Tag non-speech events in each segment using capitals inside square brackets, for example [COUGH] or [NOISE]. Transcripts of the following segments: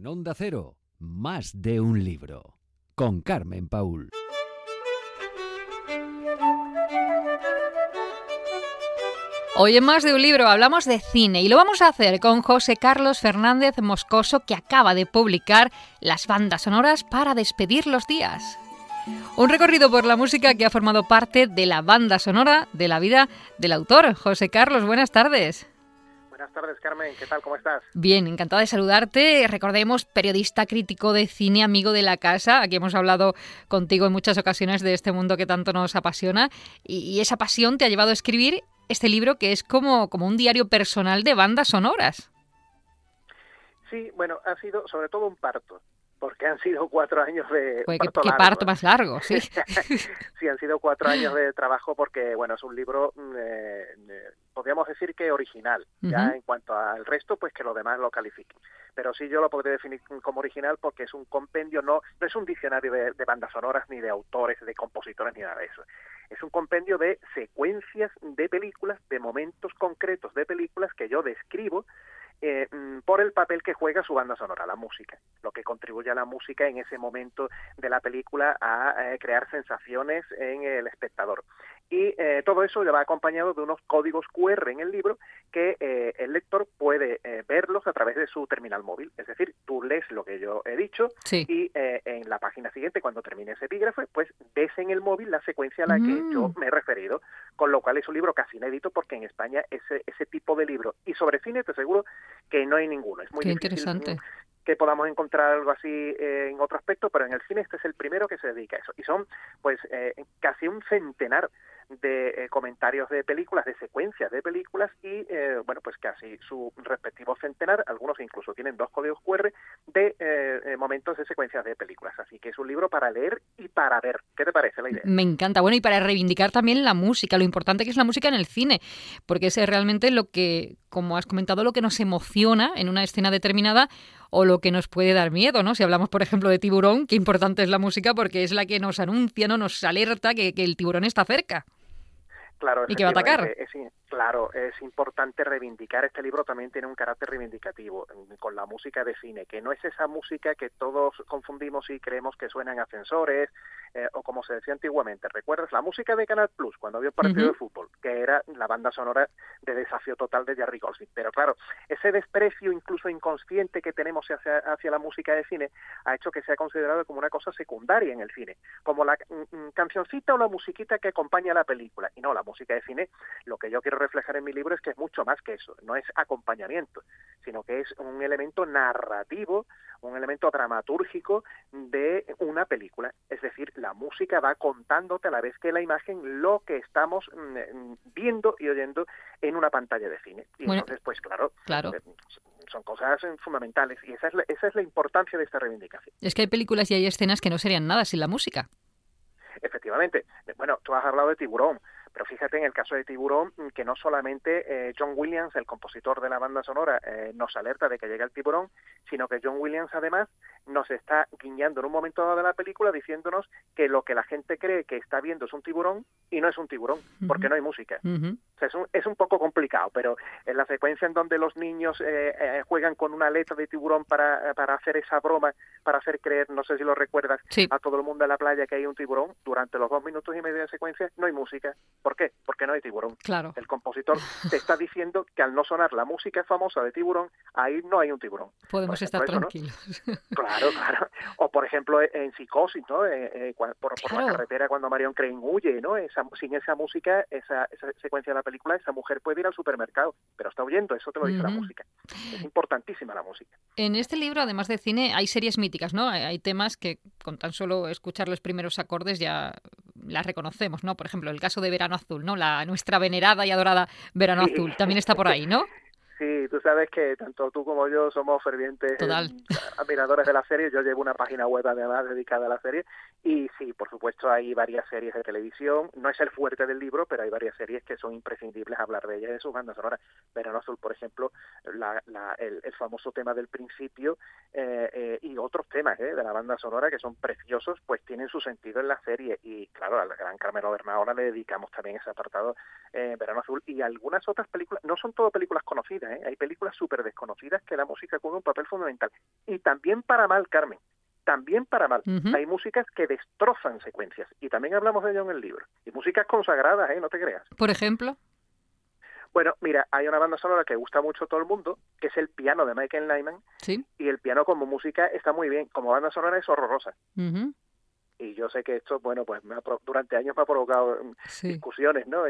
En Onda Cero, más de un libro. Con Carmen Paul. Hoy en más de un libro hablamos de cine y lo vamos a hacer con José Carlos Fernández Moscoso que acaba de publicar las bandas sonoras para despedir los días. Un recorrido por la música que ha formado parte de la banda sonora de la vida del autor. José Carlos, buenas tardes. Buenas tardes, Carmen. ¿Qué tal? ¿Cómo estás? Bien, encantada de saludarte. Recordemos, periodista crítico de cine, amigo de la casa. Aquí hemos hablado contigo en muchas ocasiones de este mundo que tanto nos apasiona. Y, esa pasión te ha llevado a escribir este libro que es como, como un diario personal de bandas sonoras. Sí, bueno, ha sido sobre todo un parto porque han sido cuatro años de pues parto qué, parto más largo, sí. [LAUGHS] sí, han sido cuatro años de trabajo porque, bueno, es un libro, mm, eh, eh, podríamos decir que original. Ya en cuanto al resto, pues que los demás lo califiquen. Pero sí yo lo podría definir como original porque es un compendio, no, no es un diccionario de, de bandas sonoras, ni de autores, de compositores, ni nada de eso. Es un compendio de secuencias de películas, de momentos concretos de películas que yo describo eh, mm, por el papel que juega su banda sonora, la música, lo que contribuye a la música en ese momento de la película a eh, crear sensaciones en el espectador. Y eh, todo eso le va acompañado de unos códigos QR en el libro que el lector puede verlos a través de su terminal móvil. Es decir, tú lees lo que yo he dicho y en la página siguiente, cuando termine ese epígrafe, pues ves en el móvil la secuencia a la que yo mm. me he referido, con lo cual es un libro casi inédito porque en España ese, ese tipo de libro y sobre cine te aseguro que no hay ninguno. Es muy interesante que podamos encontrar algo así eh, en otro aspecto, pero en el cine este es el primero que se dedica a eso. Y son pues eh, casi un centenar de eh, comentarios de películas, de secuencias de películas y, eh, bueno, pues casi su respectivo centenar, algunos incluso tienen dos códigos QR de eh, momentos de secuencias de películas. Así que es un libro para leer y para ver. ¿Qué te parece la idea? Me encanta. Bueno, y para reivindicar también la música, lo importante que es la música en el cine, porque es realmente lo que, como has comentado, lo que nos emociona en una escena determinada o lo que nos puede dar miedo, ¿no? Si hablamos, por ejemplo, de tiburón, qué importante es la música porque es la que nos anuncia, ¿no? Nos alerta que el tiburón está cerca. Claro, y que va a atacar. Es, claro, es importante reivindicar. Este libro también tiene un carácter reivindicativo con la música de cine, que no es esa música que todos confundimos y creemos que suenan ascensores eh, o como se decía antiguamente. ¿Recuerdas la música de Canal Plus cuando había un partido de fútbol? Que era la banda sonora de Desafío Total de Jerry Goldsmith. Pero claro, ese desprecio incluso inconsciente que tenemos hacia, hacia la música de cine ha hecho que sea considerado como una cosa secundaria en el cine, como la mm, mm, cancioncita o la musiquita que acompaña la película. Y no, la música de cine, lo que yo quiero reflejar en mi libro es que es mucho más que eso, no es acompañamiento, sino que es un elemento narrativo, un elemento dramatúrgico de una película. Es decir, la música va contándote a la vez que la imagen lo que estamos mm, viendo y oyendo en una pantalla de cine. Y entonces, pues claro, claro. Eh, son cosas fundamentales y esa es, la, esa es la importancia de esta reivindicación. Es que hay películas y hay escenas que no serían nada sin la música. Efectivamente. Bueno, tú has hablado de Tiburón. Pero fíjate en el caso de Tiburón que no solamente eh, John Williams, el compositor de la banda sonora, eh, nos alerta de que llega el tiburón, sino que John Williams además nos está guiñando en un momento dado de la película diciéndonos que lo que la gente cree que está viendo es un tiburón y no es un tiburón, porque no hay música. o sea, es, un, es un poco complicado, pero en la secuencia en donde los niños eh, juegan con una letra de tiburón para, para hacer esa broma, para hacer creer, no sé si lo recuerdas, a todo el mundo en la playa que hay un tiburón, durante los dos minutos y medio de secuencia no hay música. ¿Por qué? Porque no hay tiburón. Claro. El compositor te está diciendo que al no sonar la música famosa de tiburón, ahí no hay un tiburón. Podemos estar tranquilos. [LAUGHS] Claro, claro. O por ejemplo en Psicosis, ¿no? Eh, eh, por, la carretera cuando Marion Crane huye, ¿no? Esa, sin esa música, esa, esa, secuencia de la película, esa mujer puede ir al supermercado, pero está huyendo, eso te lo dice la música. Es importantísima la música. En este libro, además de cine, hay series míticas, ¿no? Hay, hay temas que con tan solo escuchar los primeros acordes ya las reconocemos, ¿no? Por ejemplo, el caso de Verano Azul, ¿no? La nuestra venerada y adorada Verano Azul también está por ahí, ¿no? Sí, tú sabes que tanto tú como yo somos fervientes admiradores de la serie. Yo llevo una página web además dedicada a la serie. Y sí, por supuesto, hay varias series de televisión. No es el fuerte del libro, pero hay varias series que son imprescindibles hablar de ellas de sus bandas sonoras. Verano Azul, por ejemplo, la, la, el, famoso tema del principio eh, eh, y otros temas eh, de la banda sonora que son preciosos, pues tienen su sentido en la serie. Y claro, al gran Carmelo Bernahora le dedicamos también ese apartado Verano Azul. Y algunas otras películas, no son todo películas conocidas ¿eh? hay películas súper desconocidas que la música juega un papel fundamental. Y también para mal, Carmen, también para mal. Hay músicas que destrozan secuencias y también hablamos de ello en el libro. Y músicas consagradas, ¿eh? no te creas. Por ejemplo. Bueno, mira, hay una banda sonora que gusta mucho a todo el mundo, que es el piano de Michael Nyman. Sí. Y el piano como música está muy bien. Como banda sonora es horrorosa y yo sé que esto, bueno, pues me durante años me ha provocado mm, discusiones, ¿no?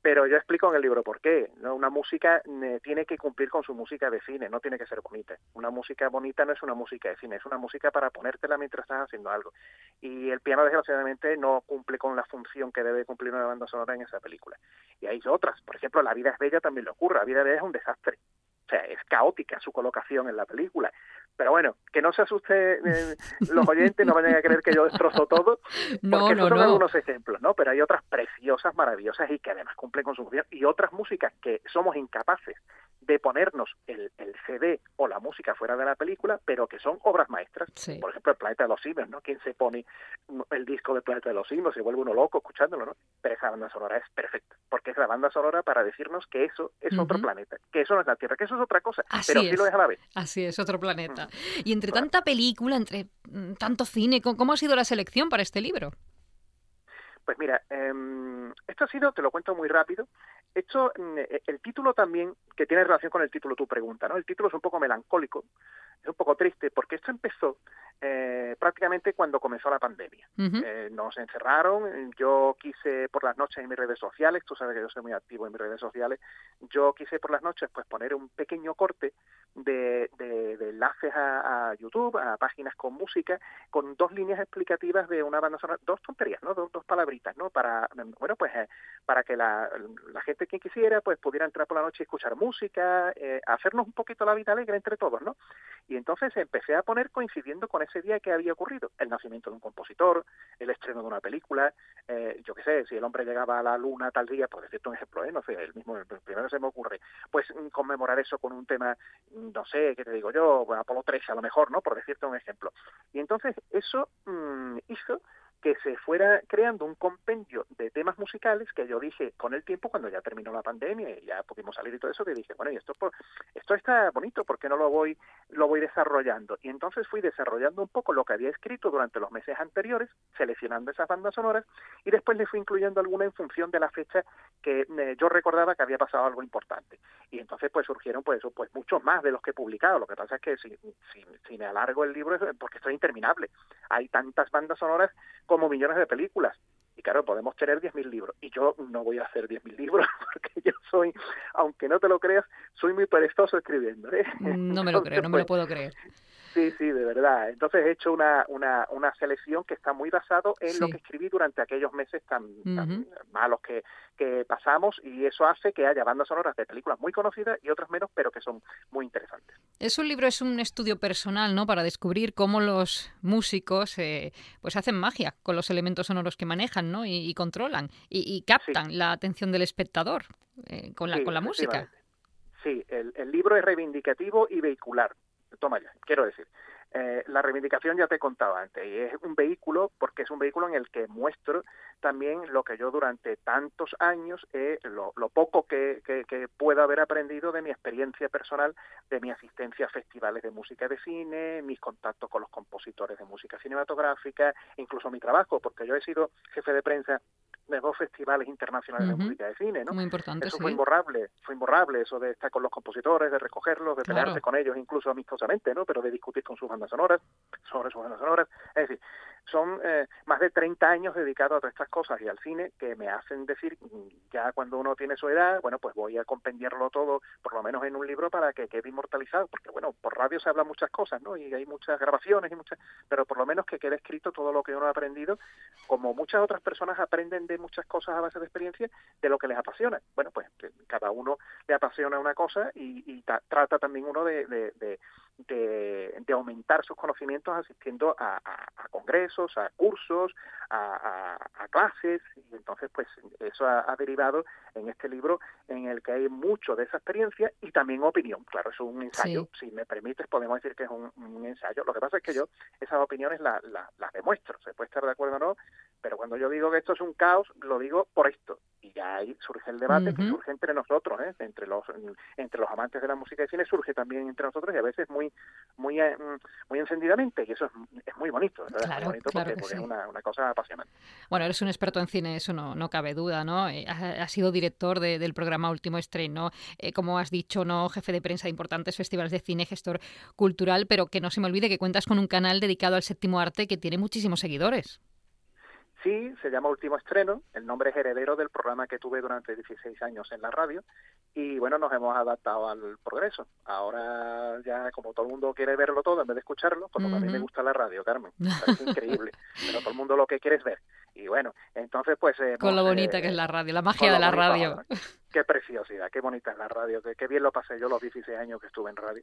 pero yo explico en el libro por qué, ¿no? Una música eh, tiene que cumplir con su música de cine, no tiene que ser bonita. Una música bonita no es una música de cine, es una música para ponértela mientras estás haciendo algo. Y el piano, desgraciadamente, no cumple con la función que debe cumplir una banda sonora en esa película. Y hay otras, por ejemplo, La vida es bella también le ocurre, La vida es bella es un desastre. O sea, es caótica su colocación en la película. Pero bueno, que no se asuste eh, los oyentes, no vayan a creer que yo destrozo todo, [LAUGHS] no, porque no, son no. algunos ejemplos, ¿no? Pero hay otras preciosas, maravillosas y que además cumplen con su función, y otras músicas que somos incapaces de ponernos el, el, CD o la música fuera de la película, pero que son obras maestras. Por ejemplo, el Planeta de los Simios, ¿no? ¿Quién se pone el disco de Planeta de los Simios? Se vuelve uno loco escuchándolo, ¿no? Pero esa banda sonora es perfecta, porque es la banda sonora para decirnos que eso es otro planeta, que eso no es la Tierra, que eso es otra cosa, pero sí lo es a la vez. Así es, otro planeta. Y entre tanta película, entre mm, tanto cine, ¿cómo ha sido la selección para este libro? Pues mira, eh, esto ha sido, te lo cuento muy rápido, esto, mm, e, el título también, que tiene relación con el título tu pregunta, ¿no? El título es un poco melancólico, es un poco triste, porque esto empezó eh, prácticamente cuando comenzó la pandemia. eh, nos encerraron, yo quise por las noches en mis redes sociales, tú sabes que yo soy muy activo en mis redes sociales, yo quise por las noches pues poner un pequeño corte de, de, de enlaces a, a, YouTube, a páginas con música, con dos líneas explicativas de una banda sonora, dos tonterías, ¿no? Dos, dos palabritas, ¿no? Para, bueno, pues eh, para que la, la, gente quien quisiera pues pudiera entrar por la noche y escuchar música, eh, hacernos un poquito la vida alegre entre todos, ¿no? Y entonces empecé a poner coincidiendo con ese día que había ocurrido, el nacimiento de un compositor, el estreno de una película, eh, yo qué sé, si el hombre llegaba a la luna tal día, por decirte un ejemplo, ¿eh? no sé, el mismo, primero se me ocurre, pues mm, conmemorar eso con un tema, mm, no sé, qué te digo yo, Apolo 13 a lo mejor, ¿no? Por decirte un ejemplo. Y entonces eso mmm, hizo que se fuera creando un compendio de temas musicales que yo dije con el tiempo cuando ya terminó la pandemia y ya pudimos salir y todo eso que dije bueno y esto esto está bonito porque no lo voy lo voy desarrollando y entonces fui desarrollando un poco lo que había escrito durante los meses anteriores seleccionando esas bandas sonoras y después le fui incluyendo alguna en función de la fecha que eh, yo recordaba que había pasado algo importante. Y entonces pues surgieron pues pues muchos más de los que he publicado. Lo que pasa es que si, si, me alargo el libro porque esto es interminable. Hay tantas bandas sonoras como millones de películas. Y claro, podemos tener 10.000 libros. Y yo no voy a hacer 10.000 libros [LAUGHS] porque yo soy, aunque no te lo creas, soy muy perezoso escribiendo. ¿eh? No me lo creo, no me lo puedo creer. Sí, sí, de verdad. Entonces he hecho una, una, una selección que está muy basado en sí. lo que escribí durante aquellos meses tan, uh -huh. tan malos que, que, pasamos y eso hace que haya bandas sonoras de películas muy conocidas y otras menos, pero que son muy interesantes. Es un libro, es un estudio personal, ¿no? Para descubrir cómo los músicos eh, pues hacen magia con los elementos sonoros que manejan, ¿no? Y, y controlan y, y captan sí. la atención del espectador eh, con, la, sí, con la música. Sí, el, el libro es reivindicativo y vehicular toma ya, quiero decir. Eh, la reivindicación ya te he contado antes, y es un vehículo porque es un vehículo en el que muestro también lo que yo durante tantos años, eh, lo, lo, poco que, que, que, puedo haber aprendido de mi experiencia personal, de mi asistencia a festivales de música de cine, mis contactos con los compositores de música cinematográfica, incluso mi trabajo, porque yo he sido jefe de prensa de dos festivales internacionales uh -huh. de música de cine, ¿no? Muy importante, eso sí. fue imborrable, fue imborrable eso de estar con los compositores, de recogerlos, de claro. pelearse con ellos, incluso amistosamente, ¿no? Pero de discutir con sus bandas sonoras, sobre sus bandas sonoras, es decir, son eh, más de 30 años dedicados a todas estas cosas y al cine que me hacen decir, ya cuando uno tiene su edad, bueno, pues voy a compendiarlo todo, por lo menos en un libro, para que quede inmortalizado, porque bueno, por radio se hablan muchas cosas, ¿no? Y hay muchas grabaciones y muchas, pero por lo menos que quede escrito todo lo que uno ha aprendido, como muchas otras personas aprenden de muchas cosas a base de experiencia, de lo que les apasiona. Bueno, pues cada uno le apasiona una cosa y, y trata también uno de, de, de de, de, aumentar sus conocimientos asistiendo a, a, a congresos, a cursos, a, a, clases, y entonces pues eso ha, derivado en este libro en el que hay mucho de esa experiencia y también opinión. Claro, es un ensayo, sí. si me permites podemos decir que es un, un, ensayo. Lo que pasa es que yo esas opiniones las la, la demuestro, se puede estar de acuerdo o no, pero cuando yo digo que esto es un caos, lo digo por esto. Y ya ahí surge el debate que surge entre nosotros, ¿eh? entre los entre los amantes de la música y cine, surge también entre nosotros y a veces muy muy eh, muy encendidamente. Y eso es, muy bonito, es muy bonito porque, es una, cosa apasionante. Bueno, eres un experto en cine, eso no, no cabe duda, ¿no? Eh, has, sido director del programa Último Estreno, eh, como has dicho, ¿no? Jefe de prensa de importantes festivales de cine, gestor cultural, pero que no se me olvide que cuentas con un canal dedicado al séptimo arte que tiene muchísimos seguidores. Sí, se llama Último Estreno, el nombre es heredero del programa que tuve durante 16 años en la radio y bueno, nos hemos adaptado al progreso. Ahora ya como todo el mundo quiere verlo todo en vez de escucharlo, como a mí me gusta la radio, Carmen, [LAUGHS] es increíble, pero todo el mundo lo que quiere es ver. Y bueno, entonces pues... con lo bonita que es la radio, la magia de la radio. Qué preciosidad, qué bonita es la radio, qué, bien lo pasé yo los 16 años que estuve en radio.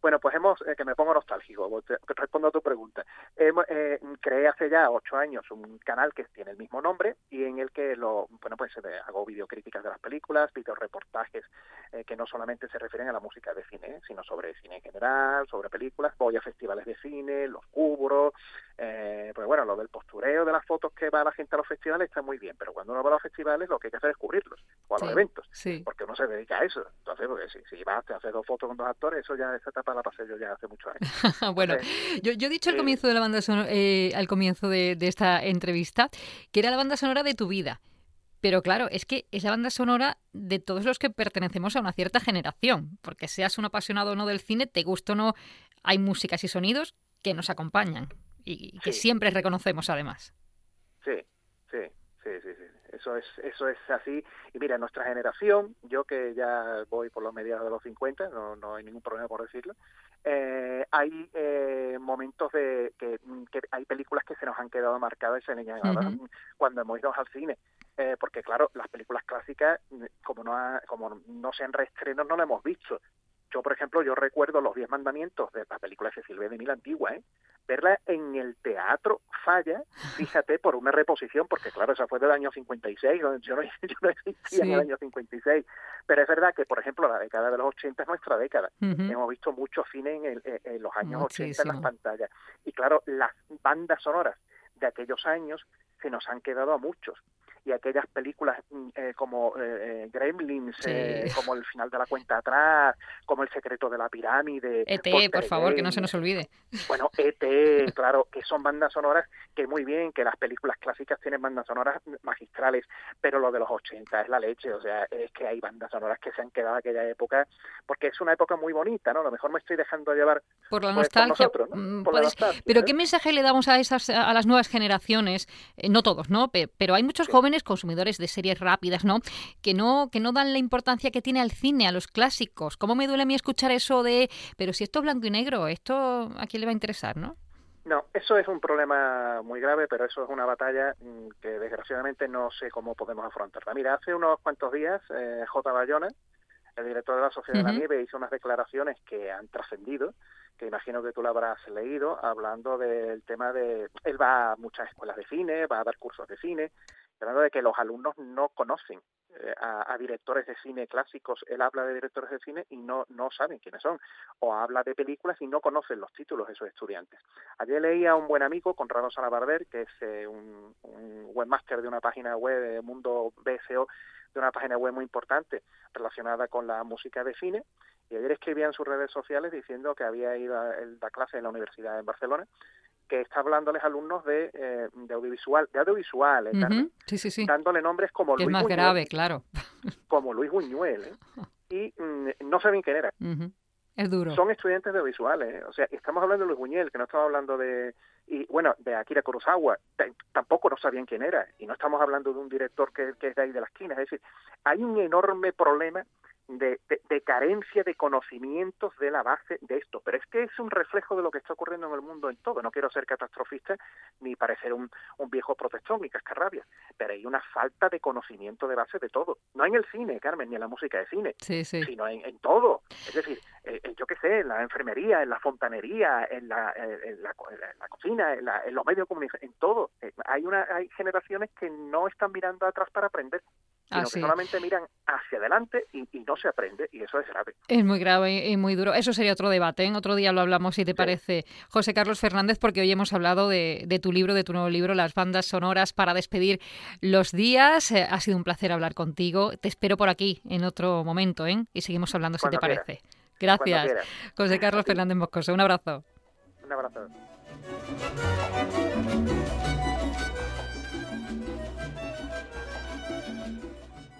Bueno, pues hemos, eh, que me pongo nostálgico, respondo a tu pregunta. Eh, creé hace ya ocho años un canal que tiene el mismo nombre y en el que lo, bueno, pues eh, hago videocríticas de las películas, videoreportajes eh, que no solamente se refieren a la música de cine, sino sobre cine en general, sobre películas, voy a festivales de cine, los cubro, eh, pues bueno, lo del postureo de las fotos que va la gente a los festivales está muy bien, pero cuando uno va a los festivales lo que hay que hacer es cubrirlos, o a los eventos, porque uno se dedica a eso. Entonces, porque si, si vas a hacer dos fotos con dos actores, eso ya, esa etapa la pasé yo ya hace muchos años. [LAUGHS] bueno, yo, yo he dicho al comienzo de la banda sonora, eh, al comienzo de, de esta entrevista, que era la banda sonora de tu vida. Pero claro, es que es la banda sonora de todos los que pertenecemos a una cierta generación, porque seas un apasionado o no del cine, te gusta o no, hay músicas y sonidos que nos acompañan y que siempre reconocemos además. Sí, sí, sí, sí, sí. Eso es, eso es así. Y mira, nuestra generación, yo que ya voy por los mediados de los 50, no, no hay ningún problema por decirlo, eh, hay eh, momentos de que, hay películas que se nos han quedado marcadas y se cuando hemos ido al cine. Eh, porque claro, las películas clásicas, como no, como no sean reestrenos, no las hemos visto. Yo, por ejemplo, yo recuerdo Los Diez Mandamientos de la película de Cecil B. de Mil Antigua, ¿eh? verla en el teatro falla, fíjate, por una reposición, porque claro, esa fue del año 56, yo no, [LAUGHS] yo no existía en el año 56, pero es verdad que, por ejemplo, la década de los 80 es nuestra década. Hemos visto mucho cine en, en los años 80 en las pantallas. Y claro, las bandas sonoras de aquellos años se nos han quedado a muchos y aquellas películas mm, eh, como eh, eh, Gremlins, como El final de la cuenta atrás, como El secreto de la pirámide. ET, por favor, que no se nos olvide. Bueno, ET, [LAUGHS] claro, que son bandas sonoras que muy bien, que las películas clásicas tienen bandas sonoras magistrales, pero lo de los 80 es la leche, o sea, es que hay bandas sonoras que se han quedado aquella época, porque es una época muy bonita, ¿no? A lo mejor me estoy dejando llevar por la pues, nostalgia. Mm, pero ¿qué mensaje le damos a esas a las nuevas generaciones? no todos, ¿no? Pero hay muchos jóvenes consumidores de series rápidas, ¿no? Que no que no dan la importancia que tiene al cine, a los clásicos. ¿Cómo me duele a mí escuchar eso de, pero si esto es blanco y negro, esto a quién le va a interesar, ¿no? No, eso es un problema muy grave, pero eso es una batalla mm, que desgraciadamente no sé cómo podemos afrontarla. Mira, hace unos cuantos días, eh, J. Bayona, el director de la Sociedad de la Nieve, hizo unas declaraciones que han trascendido, que imagino que tú lo habrás leído, hablando del tema de... Él va a muchas escuelas de cine, va a dar cursos de cine, hablando de que los alumnos no conocen eh, a, directores de cine clásicos, él habla de directores de cine y no, no saben quiénes son, o habla de películas y no conocen los títulos de sus estudiantes. Ayer leía a un buen amigo, Conrado Salabarder, que es eh, un, webmaster de una página web, de Mundo BSO, de una página web muy importante relacionada con la música de cine, y ayer escribía en sus redes sociales diciendo que había ido a, a clase en la Universidad de Barcelona que está hablándoles alumnos de, eh, de audiovisual, de audiovisual, ¿eh, dándole nombres como Luis es más grave, claro. [LAUGHS] Como Luis Buñuel, ¿eh? [LAUGHS] y mm, no saben quién era. Es duro. Son estudiantes de audiovisuales, ¿eh? o sea, estamos hablando de Luis Buñuel, que no estamos hablando de, y bueno, de Akira Kurosawa, tampoco no sabían quién era, y no estamos hablando de un director que, que es de ahí de la esquina, es decir, hay un enorme problema de, carencia de conocimientos de la base de esto. Pero es que es un reflejo de lo que está ocurriendo en el mundo en todo. No quiero ser catastrofista ni parecer un, un viejo protestón ni cascarrabia, pero hay una falta de conocimiento de base de todo. No en el cine, Carmen, ni en la música de cine, sino en, todo. Es decir, eh, yo qué sé, en la enfermería, en la fontanería, en la, en la, cocina, en, en, los medios de comunicación, en todo. Eh, hay, una, hay generaciones que no están mirando atrás para aprender. Sino que solamente miran hacia adelante y, no se aprende, y eso es grave. Es muy grave y muy duro. Eso sería otro debate, en ¿eh? otro día lo hablamos, si te parece, José Carlos Fernández, porque hoy hemos hablado de, tu libro, de tu nuevo libro, Las bandas sonoras para despedir los días. Eh, ha sido un placer hablar contigo. Te espero por aquí en otro momento, ¿eh? Y seguimos hablando, si te parece. Gracias, José Carlos Fernández Moscoso. Un abrazo. Un abrazo.